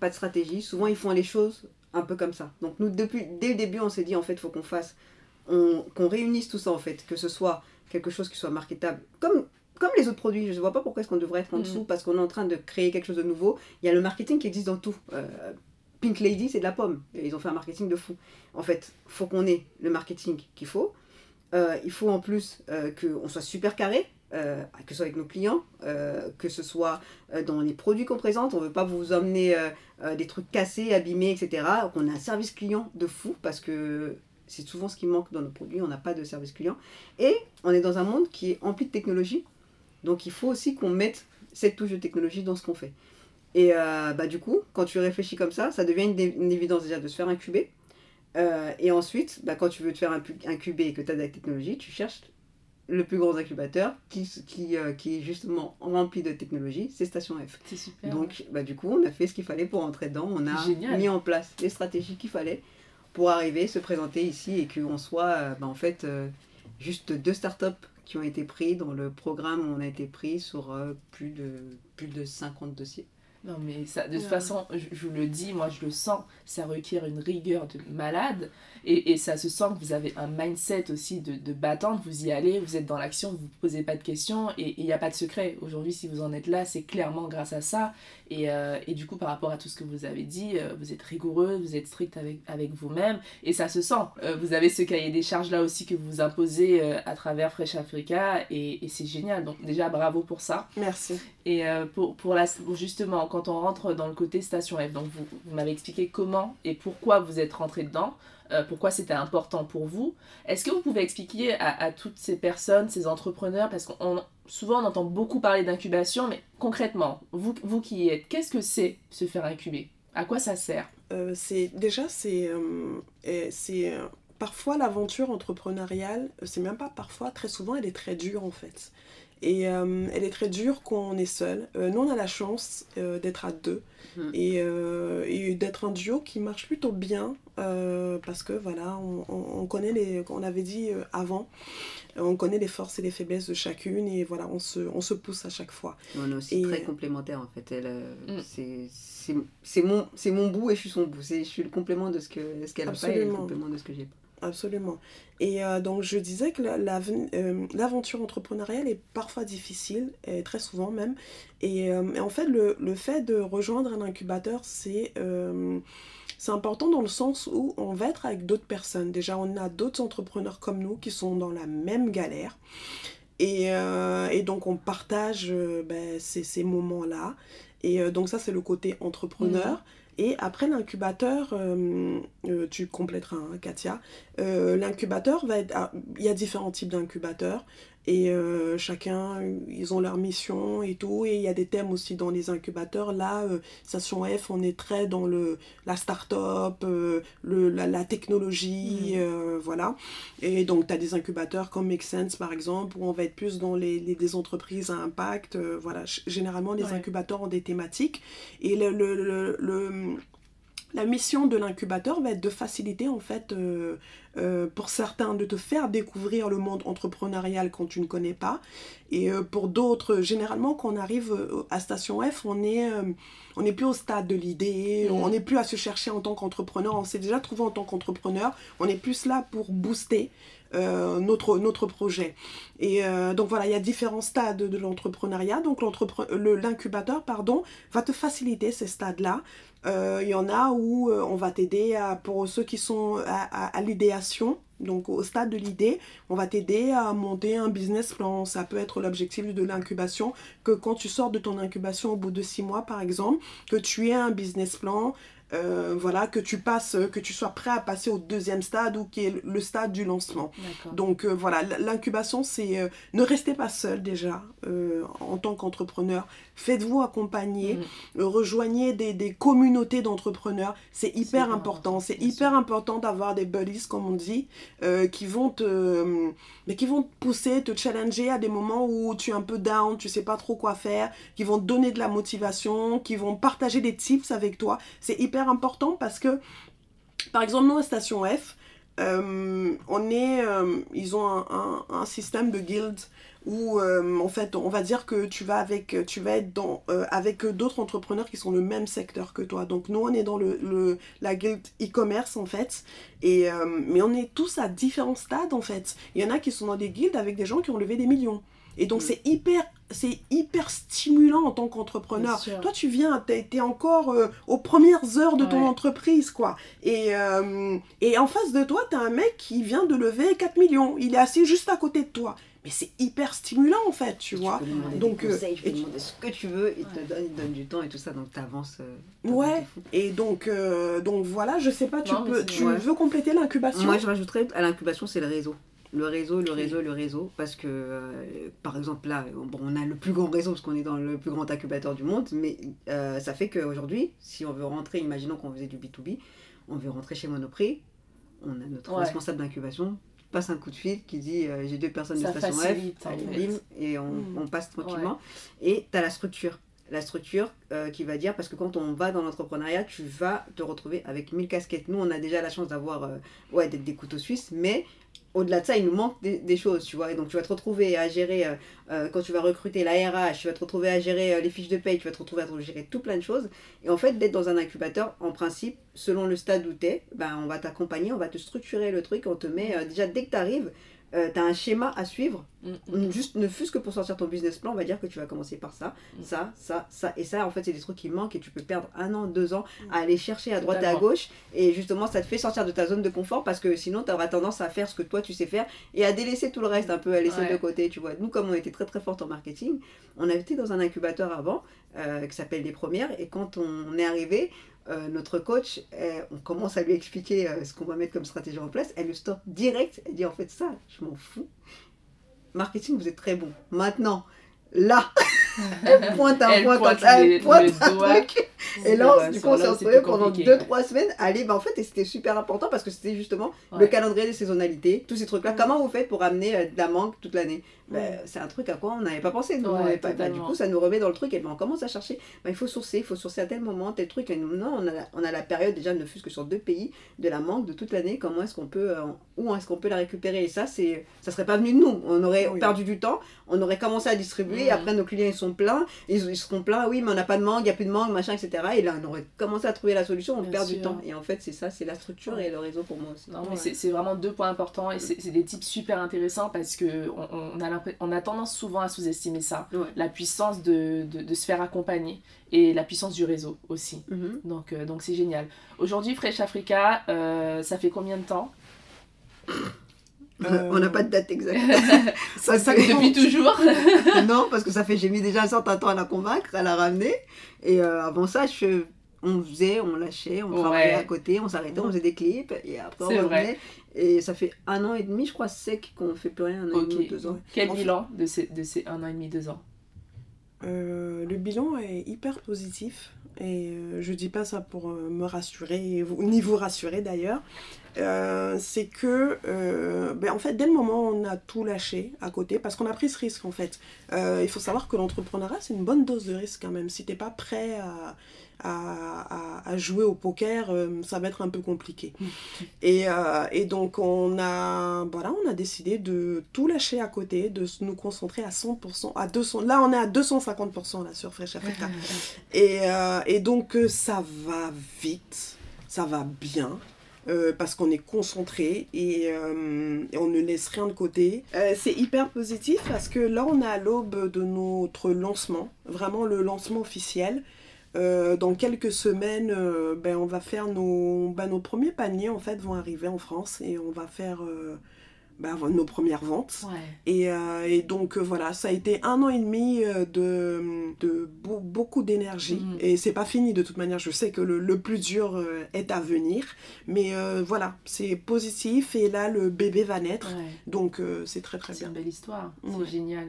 pas de stratégie. Souvent, ils font les choses un peu comme ça. Donc, nous, depuis, dès le début, on s'est dit, en fait, il faut qu'on fasse, qu'on réunisse tout ça, en fait, que ce soit quelque chose qui soit marketable, comme comme les autres produits, je ne vois pas pourquoi est-ce qu'on devrait être en mm. dessous parce qu'on est en train de créer quelque chose de nouveau. Il y a le marketing qui existe dans tout. Euh, Pink Lady, c'est de la pomme. ils ont fait un marketing de fou. En fait, il faut qu'on ait le marketing qu'il faut. Euh, il faut en plus euh, qu'on soit super carré, que ce soit avec nos clients, que ce soit dans les produits qu'on présente. On ne veut pas vous emmener des trucs cassés, abîmés, etc. Qu'on ait un service client de fou parce que c'est souvent ce qui manque dans nos produits. On n'a pas de service client. Et on est dans un monde qui est empli de technologie. Donc il faut aussi qu'on mette cette touche de technologie dans ce qu'on fait. Et euh, bah, du coup, quand tu réfléchis comme ça, ça devient une, évidence déjà de se faire incuber. Euh, et ensuite, bah, quand tu veux te faire incuber et que tu as de la technologie, tu cherches le plus grand incubateur qui, qui, euh, qui est justement rempli de technologie, c'est Station F. C'est super. Donc, bah, du coup, on a fait ce qu'il fallait pour entrer dedans. On a mis en place les stratégies qu'il fallait pour arriver, se présenter ici et qu'on soit bah, en fait juste deux startups qui ont été pris dans le programme où on a été pris sur euh, plus, de, plus de 50 dossiers. Non, mais ça, de toute façon, je, vous le dis, moi je le sens, ça requiert une rigueur de malade. Et, et ça se sent que vous avez un mindset aussi de, de battante. Vous y allez, vous êtes dans l'action, vous ne posez pas de questions et il n'y a pas de secret. Aujourd'hui, si vous en êtes là, c'est clairement grâce à ça. Et, euh, et, du coup, par rapport à tout ce que vous avez dit, euh, vous êtes rigoureux, vous êtes strict avec, avec vous-même. Et ça se sent. Euh, vous avez ce cahier des charges là aussi que vous imposez à travers Fresh Africa. Et, et c'est génial. Donc, déjà, bravo pour ça. Merci. Et pour, pour la, justement, quand on rentre dans le côté Station F, donc vous, m'avez expliqué comment et pourquoi vous êtes rentré dedans. pourquoi c'était important pour vous. Est-ce que vous pouvez expliquer à, toutes ces personnes, ces entrepreneurs, parce qu'on souvent on entend beaucoup parler d'incubation, mais concrètement, vous, vous qui y êtes, qu'est-ce que c'est se faire incuber? À quoi ça sert? Euh, c'est Déjà, c'est euh, c'est euh, parfois l'aventure entrepreneuriale, c'est même pas parfois, très souvent, elle est très dure en fait. Et elle est très dure quand on est seul. nous, on a la chance d'être à deux mmh. et, et d'être un duo qui marche plutôt bien parce que voilà, on, on, connaît les, on avait dit avant, on connaît les forces et les faiblesses de chacune et voilà, on se, on se pousse à chaque fois. On est aussi très complémentaires en fait. Elle, euh, mm. C'est mon, mon bout et je suis son bout. Je suis le complément de ce qu'elle ce qu'elle a pas et le complément de ce que j'ai pas. Absolument. Et euh, donc je disais que euh, l'aventure entrepreneuriale est parfois difficile, et très souvent même. Et, en fait, le, fait de rejoindre un incubateur, c'est important dans le sens où on va être avec d'autres personnes. Déjà, on a d'autres entrepreneurs comme nous qui sont dans la même galère. Et, euh, donc, on partage euh, ben, ces, moments-là. Et euh, donc, ça, c'est le côté entrepreneur. Mhm. Et après l'incubateur, tu compléteras, hein, Katia. l'incubateur va être. Ah, il y a différents types d'incubateurs. Et euh, chacun, ils ont leur mission et tout. Et il y a des thèmes aussi dans les incubateurs. Là, euh, Station F, on est très dans le, la start-up, euh, le, la, technologie, mm. voilà. Et donc, tu as des incubateurs comme Make Sense, par exemple, où on va être plus dans les, les des entreprises à impact. voilà, généralement, les incubateurs ont des thématiques. Et le, le, le la mission de l'incubateur va être de faciliter en fait euh, euh, pour certains de te faire découvrir le monde entrepreneurial quand tu ne connais pas. Et euh, pour d'autres généralement quand on arrive à Station F on est on n'est plus au stade de l'idée. Mm. on n'est plus à se chercher en tant qu'entrepreneur. On s'est déjà trouvé en tant qu'entrepreneur. On est plus là pour booster notre, notre projet. Et donc voilà, il y a différents stades de l'entrepreneuriat. Donc l'incubateur, pardon, va te faciliter ces stades-là il euh, y en a où euh, on va t'aider pour ceux qui sont à, l'idéation, donc au stade de l'idée, on va t'aider à monter un business plan. Ça peut être l'objectif de l'incubation, que quand tu sors de ton incubation au bout de six mois par exemple, que tu aies un business plan, euh, voilà, que tu passes, que tu sois prêt à passer au deuxième stade ou qui est le stade du lancement. Donc euh, voilà, l'incubation, c'est euh, ne restez pas seul déjà en tant qu'entrepreneur. Faites-vous accompagner, mm. rejoignez des, des communautés d'entrepreneurs. C'est hyper important. C'est hyper important d'avoir des buddies, comme on dit, qui vont te, mais qui vont te pousser, te challenger à des moments où tu es un peu down, tu sais pas trop quoi faire, qui vont te donner de la motivation, qui vont partager des tips avec toi. C'est hyper important parce que, par exemple, nous, à Station F, euh, on est, euh, ils ont un, un, système de guilds où euh, en fait on va dire que tu vas avec tu vas être dans avec d'autres entrepreneurs qui sont le même secteur que toi donc nous on est dans le, le la guild e-commerce en fait et mais on est tous à différents stades en fait il y en a qui sont dans des guildes avec des gens qui ont levé des millions et donc, mm. c'est hyper, c'est hyper stimulant en tant qu'entrepreneur. Toi, tu viens, tu es, encore euh, aux premières heures de ton entreprise, quoi. Et, euh, et en face de toi, tu as un mec qui vient de lever 4 millions. Il est assis juste à côté de toi. Mais c'est hyper stimulant, en fait, tu vois. donc, euh, tu peux demander ce que tu veux, il te donne, il donne du temps et tout ça, donc tu avances. ouais, et donc, donc voilà, je sais pas, tu, peux, tu veux compléter l'incubation Moi, je rajouterais à l'incubation, c'est le réseau le réseau, le réseau, le réseau, parce que, euh, par exemple, là, bon, on a le plus grand réseau, parce qu'on est dans le plus grand incubateur du monde, mais euh, ça fait qu'aujourd'hui, si on veut rentrer, imaginons qu'on faisait du B2B, on veut rentrer chez Monoprix, on a notre responsable d'incubation, passe un coup de fil qui dit euh, j'ai deux personnes de station F, et on, mm. on, passe tranquillement. Et tu as la structure. La structure qui va dire, parce que quand on va dans l'entrepreneuriat, tu vas te retrouver avec mille casquettes. Nous, on a déjà la chance d'avoir, ouais, d'être des couteaux suisses, mais au-delà de ça, il nous manque des, choses, tu vois. Et donc, tu vas te retrouver à gérer, euh, euh, quand tu vas recruter la RH, tu vas te retrouver à gérer euh, les fiches de paye, tu vas te retrouver à gérer tout plein de choses. Et en fait, d'être dans un incubateur, en principe, selon le stade où tu es, ben, on va t'accompagner, on va te structurer le truc, on te met, déjà, dès que tu arrives, tu as un schéma à suivre. Mm, mm. Juste, ne fût-ce que pour sortir ton business plan, on va dire que tu vas commencer par ça, mm. ça, ça, ça. Et ça, en fait, c'est des trucs qui manquent et tu peux perdre un an, deux ans à aller chercher à droite et à gauche. Et justement, ça te fait sortir de ta zone de confort parce que sinon, tu auras tendance à faire ce que toi, tu sais faire et à délaisser tout le reste un peu, à laisser de côté, tu vois. Nous, comme on était très très fort en marketing, on avait été dans un incubateur avant euh, qui s'appelle Les Premières. Et quand on est arrivé, euh, notre coach, on commence à lui expliquer euh, ce qu'on va mettre comme stratégie en place, elle le stoppe direct, elle dit en fait ça, je m'en fous. Marketing, vous êtes très bon. Maintenant, là, elle pointe un point comme ça, elle pointe un truc. Et là, du coup, on s'est retrouvé pendant 2-3 semaines. Allez, bah en fait, et c'était super important parce que c'était justement le calendrier des saisonnalités, tous ces trucs-là. Comment vous faites pour amener euh, de la manque toute l'année? Bah, C'est un truc à quoi on n'avait pas pensé. pas, bah, du coup, ça nous remet dans le truc et ben, on commence à chercher. Bah, il faut sourcer, il faut sourcer à tel moment, tel truc. Et non, on a, la, on a la période déjà, ne fût que sur deux pays, de la manque de toute l'année. Comment est-ce qu'on peut, euh, où est-ce qu'on peut la récupérer Et ça, c'est, ça serait pas venu de nous. On aurait perdu du temps, on aurait commencé à distribuer. Après, nos clients ils sont pleins, ils, ils seront pleins. Oui, mais on n'a pas de manque, il n'y a plus de manque, machin, etc. Et là, on aurait commencé à trouver la solution, on perd du temps. Et en fait, c'est ça, c'est la structure et le réseau pour moi aussi. Non, mais c'est vraiment deux points importants et c'est des types super intéressants parce que on, a, on a tendance souvent à sous-estimer ça. La puissance de, de, se faire accompagner et la puissance du réseau aussi. Mm-hmm. Donc euh, donc c'est génial. Aujourd'hui, Fresh Africa, euh, ça fait combien de temps euh, on n'a pas de date exacte. ça, ça depuis toujours Non, parce que ça fait, j'ai mis déjà un certain temps à la convaincre, à la ramener. Et avant ça, je on faisait, on lâchait, on travaillait à côté, on s'arrêtait, on faisait des clips et après on revenait. Et ça fait un an et demi, je crois, sec qu'on fait plus rien, un an et demi, deux ans. Quel bilan de ces, de ces un an et demi, deux ans? Euh, Le bilan est hyper positif. Et euh, je dis pas ça pour euh, me rassurer, ni vous rassurer d'ailleurs. c'est que, ben, en fait, dès le moment où on a tout lâché à côté, parce qu'on a pris ce risque en fait. il faut savoir que l'entrepreneuriat, c'est une bonne dose de risque quand même. Si t'es pas prêt à à, à, jouer au poker, euh, ça va être un peu compliqué. et, euh, et, donc on a, voilà, on a décidé de tout lâcher à côté, de nous concentrer à 100%, à 200, là on est à 250% là, sur Fresh Africa. et, euh, et, donc ça va vite, ça va bien. parce qu'on est concentré et, et, on ne laisse rien de côté. c'est hyper positif parce que là on est à l'aube de notre lancement, vraiment le lancement officiel. Euh, dans quelques semaines, euh, ben, on va faire nos, ben, nos premiers paniers en fait vont arriver en France et on va faire euh, ben, nos premières ventes. Et, et, donc voilà, ça a été un an et demi de, de beaucoup d'énergie mm. et c'est pas fini de toute manière. Je sais que le, le plus dur est à venir, mais voilà, c'est positif et là le bébé va naître, donc c'est très très bien. C'est une belle histoire, c'est génial.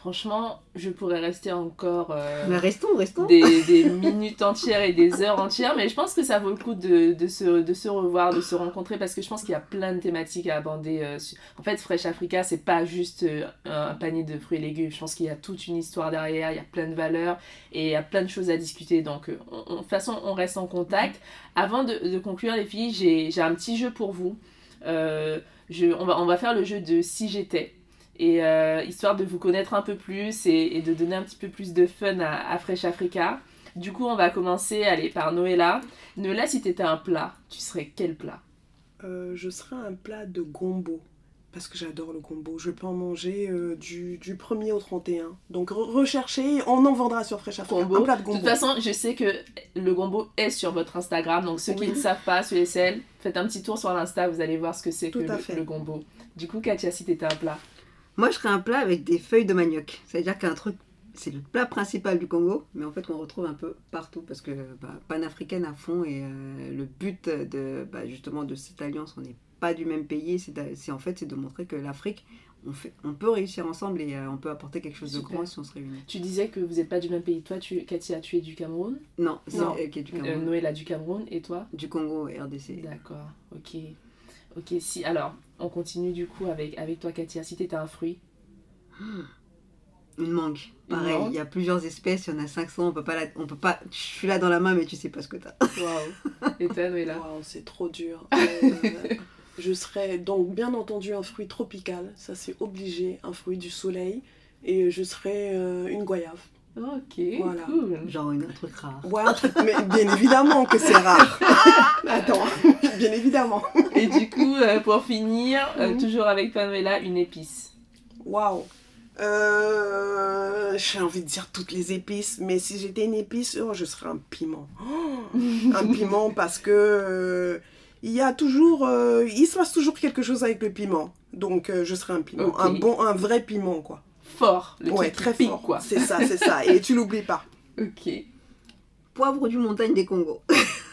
Franchement, je pourrais rester encore euh, restons, restons. Des, minutes entières et des heures entières, mais je pense que ça vaut le coup de, de, se, de se revoir, de se rencontrer, parce que je pense qu'il y a plein de thématiques à aborder. Euh, en fait, Fresh Africa, c'est pas juste euh, un panier de fruits et légumes. Je pense qu'il y a toute une histoire derrière, il y a plein de valeurs et il y a plein de choses à discuter. Donc, de toute façon, on reste en contact. Avant de, de conclure, les filles, j'ai un petit jeu pour vous. je, on, va, on va faire le jeu de si j'étais et euh, histoire de vous connaître un peu plus et, de donner un petit peu plus de fun à, Fresh Africa. Du coup, on va commencer allez, par Noëlla. Noëlla, si t'étais un plat, tu serais quel plat? Euh, Je serais un plat de gombo. Parce que j'adore le gombo. Je peux en manger euh, du, du 1er au 31. Donc recherchez, on en vendra sur Fresh Africa. Un plat de gombo. De toute façon, je sais que le gombo est sur votre Instagram. Donc ceux qui ne savent pas, ceux et celles, faites un petit tour sur l'Insta, vous allez voir ce que c'est que le, le, gombo. Du coup, Katia, si t'étais un plat moi, je ferais un plat avec des feuilles de manioc. C'est-à-dire qu'un truc, c'est le plat principal du Congo, mais en fait qu'on retrouve un peu partout parce que bah, panafricaine à fond et euh, le but de bah, justement de cette alliance, on n'est pas du même pays, c'est en fait c'est de montrer que l'Afrique, on, fait, on peut réussir ensemble et euh, on peut apporter quelque chose de grand si on se réunit. Tu disais que vous n'êtes pas du même pays. Toi, tu, Katia, tu es du Cameroun? Non, c'est qui est du Cameroun. Noël a du Cameroun et toi? Du Congo, RDC. D'accord, ok. Ok, si. Alors, on continue du coup avec, avec toi, Katia. Si t'étais un fruit Une mangue. Pareil, il y a plusieurs espèces, il y en a 500, on peut pas on peut pas je suis là dans la main mais tu sais pas ce que t'as. Waouh. Et toi là Waouh, c'est trop dur. Euh, je serais donc bien entendu un fruit tropical, ça c'est obligé, un fruit du soleil et je serais euh, une goyave. Ok, voilà. Genre une, un truc rare. Ouais, un truc, mais bien évidemment que c'est rare. Attends, bien évidemment. Et du coup, euh, pour finir, euh, mhm. toujours avec Pamela, une épice. Waouh. Euh, j'ai envie de dire toutes les épices, mais si j'étais une épice, oh, je serais un piment. un piment parce que il y a toujours, il se passe toujours quelque chose avec le piment. Donc je serais un piment, un bon, un vrai piment quoi fort. Le ouais, très fort. quoi. C'est ça, c'est ça. Et tu l'oublies pas. Ok. Poivre du montagne des Congo.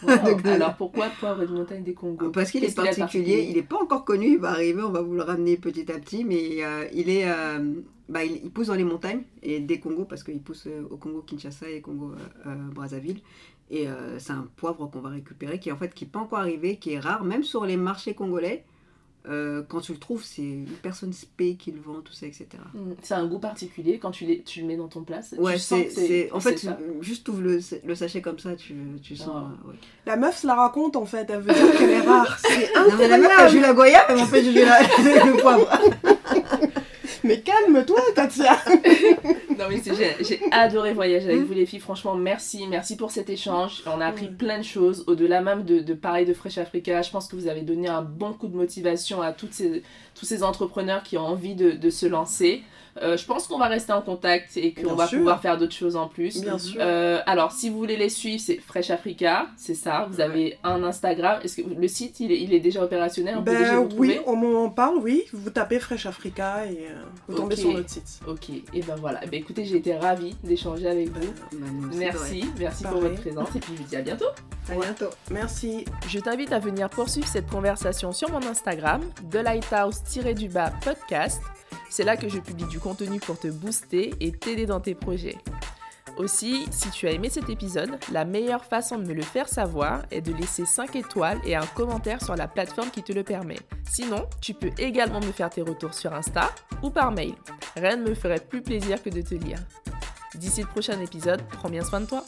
Alors pourquoi poivre du montagne des Congo Parce qu'il est, particulier, il n'est pas encore connu, il va arriver, on va vous le ramener petit à petit, mais euh, il est, euh, bah, il, pousse dans les montagnes et des Congo parce qu'il pousse euh, au Congo Kinshasa et Congo Brazzaville. Et c'est un poivre qu'on va récupérer qui en fait qui n'est pas encore arrivé, qui est rare, même sur les marchés congolais. Euh, quand tu le trouves, c'est une personne spé qui le vend, tout ça, etc. Mm. C'est un goût particulier quand tu, tu le mets dans ton plat. Ouais, c'est. En fait, juste tu ouvres le, le, sachet comme ça, tu, tu sens. Ah. La meuf se la raconte en fait, elle veut dire qu'elle est rare. C'est incroyable. Non, mais la meuf, joue la goyave, elle m'en fait jouer le poivre. Mais calme-toi, Tatia Non, mais j'ai adoré voyager avec vous, les filles. Franchement, merci. Merci pour cet échange. On a appris plein de choses. Au-delà même de, de parler de Fresh Africa, je pense que vous avez donné un bon coup de motivation à toutes ces, tous ces entrepreneurs qui ont envie de, de se lancer. Euh, je pense qu'on va rester en contact et qu'on va pouvoir faire d'autres choses en plus. Bien sûr. Euh, alors, si vous voulez les suivre, c'est Fresh Africa, c'est ça. Vous avez un Instagram. Est-ce que le site, il est, il est déjà opérationnel? Ben, Oui, au moment où on parle, oui. Vous tapez Fresh Africa et euh, vous tombez sur notre site. Ok, et ben voilà. Ben, écoutez, j'ai été ravie d'échanger avec vous. Bah, merci, merci pour votre présence et puis je vous dis à bientôt. À bientôt. Merci. Je t'invite à venir poursuivre cette conversation sur mon Instagram, The Lighthouse-du-bas podcast. C'est là que je publie du contenu pour te booster et t'aider dans tes projets. Aussi, si tu as aimé cet épisode, la meilleure façon de me le faire savoir est de laisser 5 étoiles et un commentaire sur la plateforme qui te le permet. Sinon, tu peux également me faire tes retours sur Insta ou par mail. Rien ne me ferait plus plaisir que de te lire. D'ici le prochain épisode, prends bien soin de toi.